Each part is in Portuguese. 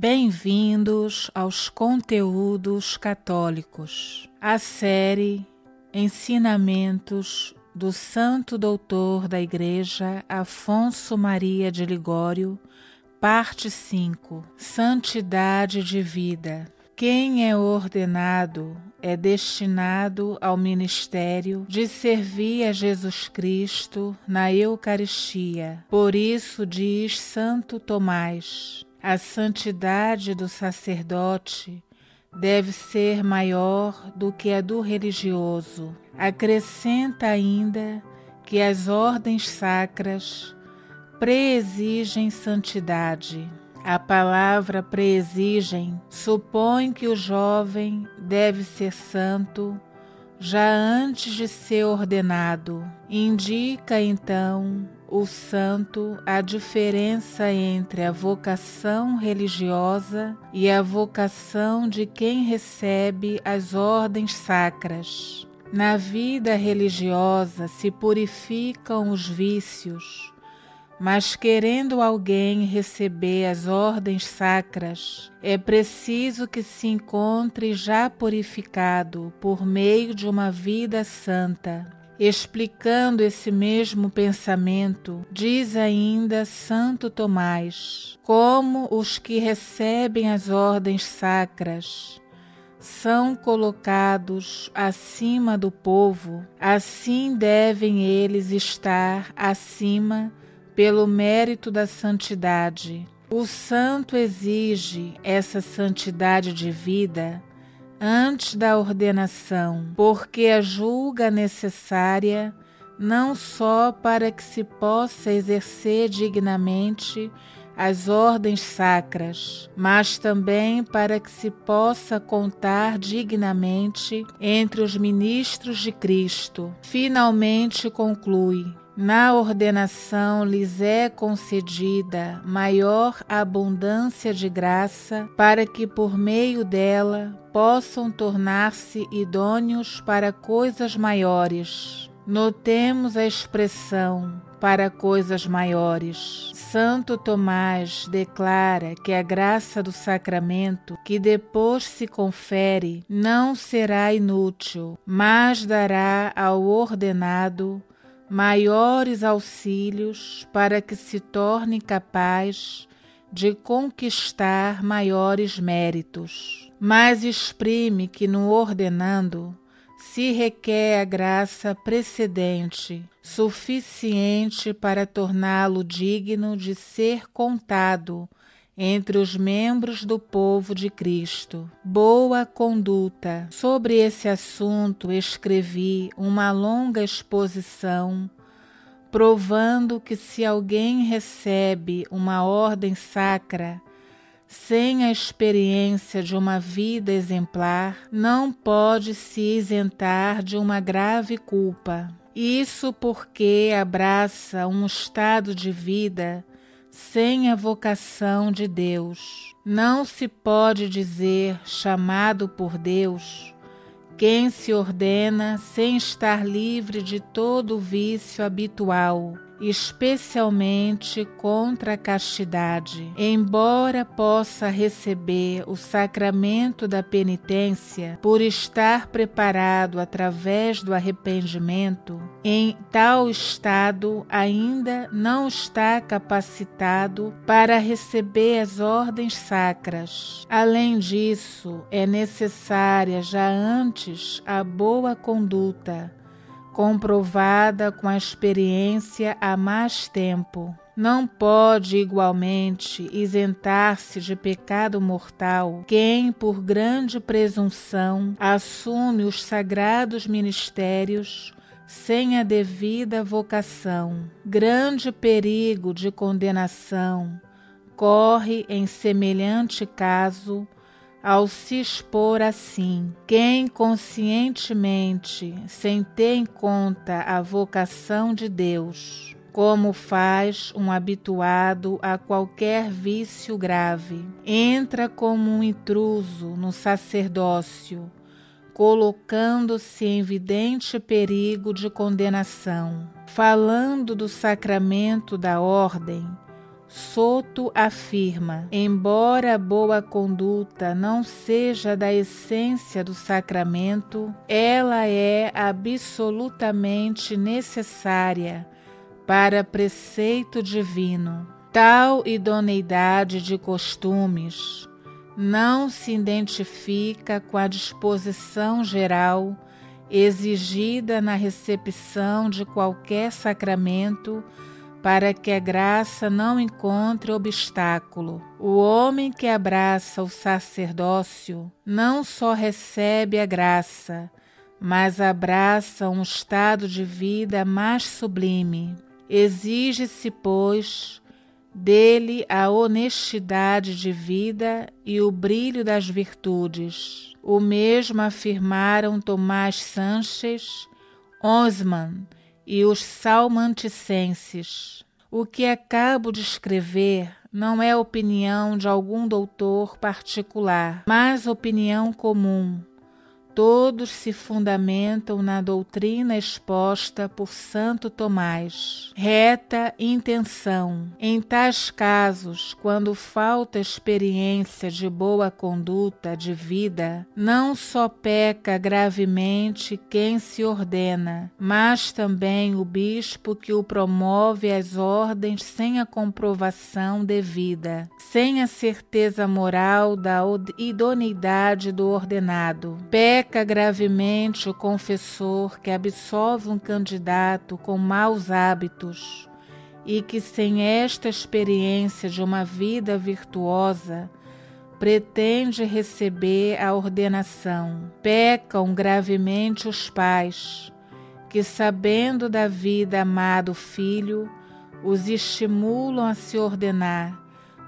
Bem-vindos aos conteúdos católicos. A série Ensinamentos do Santo Doutor da Igreja Afonso Maria de Ligório, parte 5. Santidade de vida. Quem é ordenado é destinado ao ministério de servir a Jesus Cristo na Eucaristia. Por isso diz Santo Tomás: a santidade do sacerdote deve ser maior do que a do religioso. Acrescenta ainda que as ordens sacras preexigem santidade. A palavra preexigem supõe que o jovem deve ser santo já antes de ser ordenado. Indica então o santo a diferença entre a vocação religiosa e a vocação de quem recebe as ordens sacras. Na vida religiosa se purificam os vícios, mas querendo alguém receber as ordens sacras, é preciso que se encontre já purificado por meio de uma vida santa. Explicando esse mesmo pensamento, diz ainda Santo Tomás: como os que recebem as ordens sacras são colocados acima do povo, assim devem eles estar acima pelo mérito da santidade. O santo exige essa santidade de vida antes da ordenação, porque a julga necessária não só para que se possa exercer dignamente as ordens sacras, mas também para que se possa contar dignamente entre os ministros de Cristo. Finalmente conclui: na ordenação lhes é concedida maior abundância de graça, para que por meio dela possam tornar-se idôneos para coisas maiores. Notemos a expressão para coisas maiores. Santo Tomás declara que a graça do sacramento que depois se confere não será inútil, mas dará ao ordenado maiores auxílios para que se torne capaz de conquistar maiores méritos. Mas exprime que no ordenando se requer a graça precedente, suficiente para torná-lo digno de ser contado entre os membros do povo de Cristo. Boa conduta. Sobre esse assunto escrevi uma longa exposição, provando que se alguém recebe uma ordem sacra, sem a experiência de uma vida exemplar, não pode se isentar de uma grave culpa. Isso porque abraça um estado de vida sem a vocação de Deus. Não se pode dizer chamado por Deus quem se ordena sem estar livre de todo o vício habitual especialmente contra a castidade. Embora possa receber o sacramento da penitência por estar preparado através do arrependimento, em tal estado ainda não está capacitado para receber as ordens sacras. Além disso, é necessária já antes a boa conduta comprovada com a experiência há mais tempo. Não pode igualmente isentar-se de pecado mortal quem, por grande presunção, assume os sagrados ministérios sem a devida vocação. Grande perigo de condenação corre em semelhante caso ao se expor assim. Quem conscientemente, sem ter em conta a vocação de Deus, como faz um habituado a qualquer vício grave, entra como um intruso no sacerdócio, colocando-se em evidente perigo de condenação. Falando do sacramento da ordem, Soto afirma: embora a boa conduta não seja da essência do sacramento, ela é absolutamente necessária para preceito divino. Tal idoneidade de costumes não se identifica com a disposição geral exigida na recepção de qualquer sacramento para que a graça não encontre obstáculo. O homem que abraça o sacerdócio não só recebe a graça, mas abraça um estado de vida mais sublime. Exige-se, pois, dele a honestidade de vida e o brilho das virtudes. O mesmo afirmaram Tomás Sanches, Osman e os salmanticenses. O que acabo de escrever não é opinião de algum doutor particular, mas opinião comum Todos se fundamentam na doutrina exposta por Santo Tomás. Reta intenção. Em tais casos, quando falta experiência de boa conduta de vida, não só peca gravemente quem se ordena, mas também o bispo que o promove às ordens sem a comprovação devida, sem a certeza moral da idoneidade do ordenado. Peca Peca gravemente o confessor que absolve um candidato com maus hábitos e que, sem esta experiência de uma vida virtuosa, pretende receber a ordenação. Pecam gravemente os pais, que, sabendo da vida amado filho, os estimulam a se ordenar,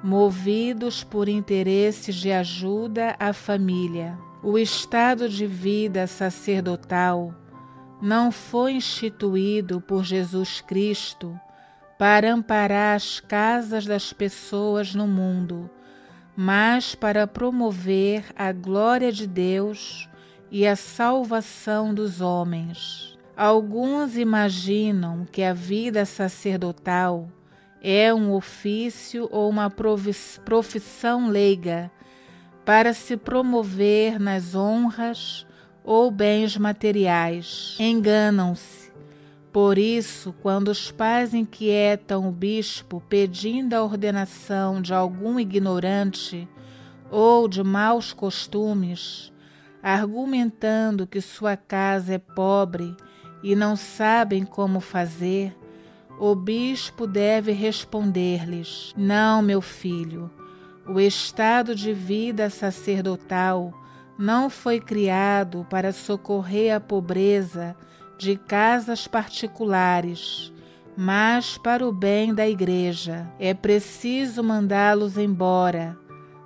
movidos por interesses de ajuda à família. O estado de vida sacerdotal não foi instituído por Jesus Cristo para amparar as casas das pessoas no mundo, mas para promover a glória de Deus e a salvação dos homens. Alguns imaginam que a vida sacerdotal é um ofício ou uma profissão leiga para se promover nas honras ou bens materiais. Enganam-se. Por isso, quando os pais inquietam o bispo pedindo a ordenação de algum ignorante ou de maus costumes, argumentando que sua casa é pobre e não sabem como fazer, o bispo deve responder-lhes: Não, meu filho o estado de vida sacerdotal não foi criado para socorrer a pobreza de casas particulares, mas para o bem da Igreja. É preciso mandá-los embora,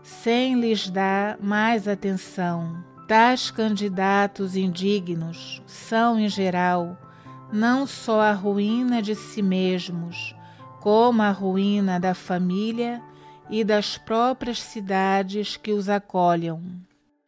sem lhes dar mais atenção. Tais candidatos indignos são, em geral, não só a ruína de si mesmos, como a ruína da família e das próprias cidades que os acolham.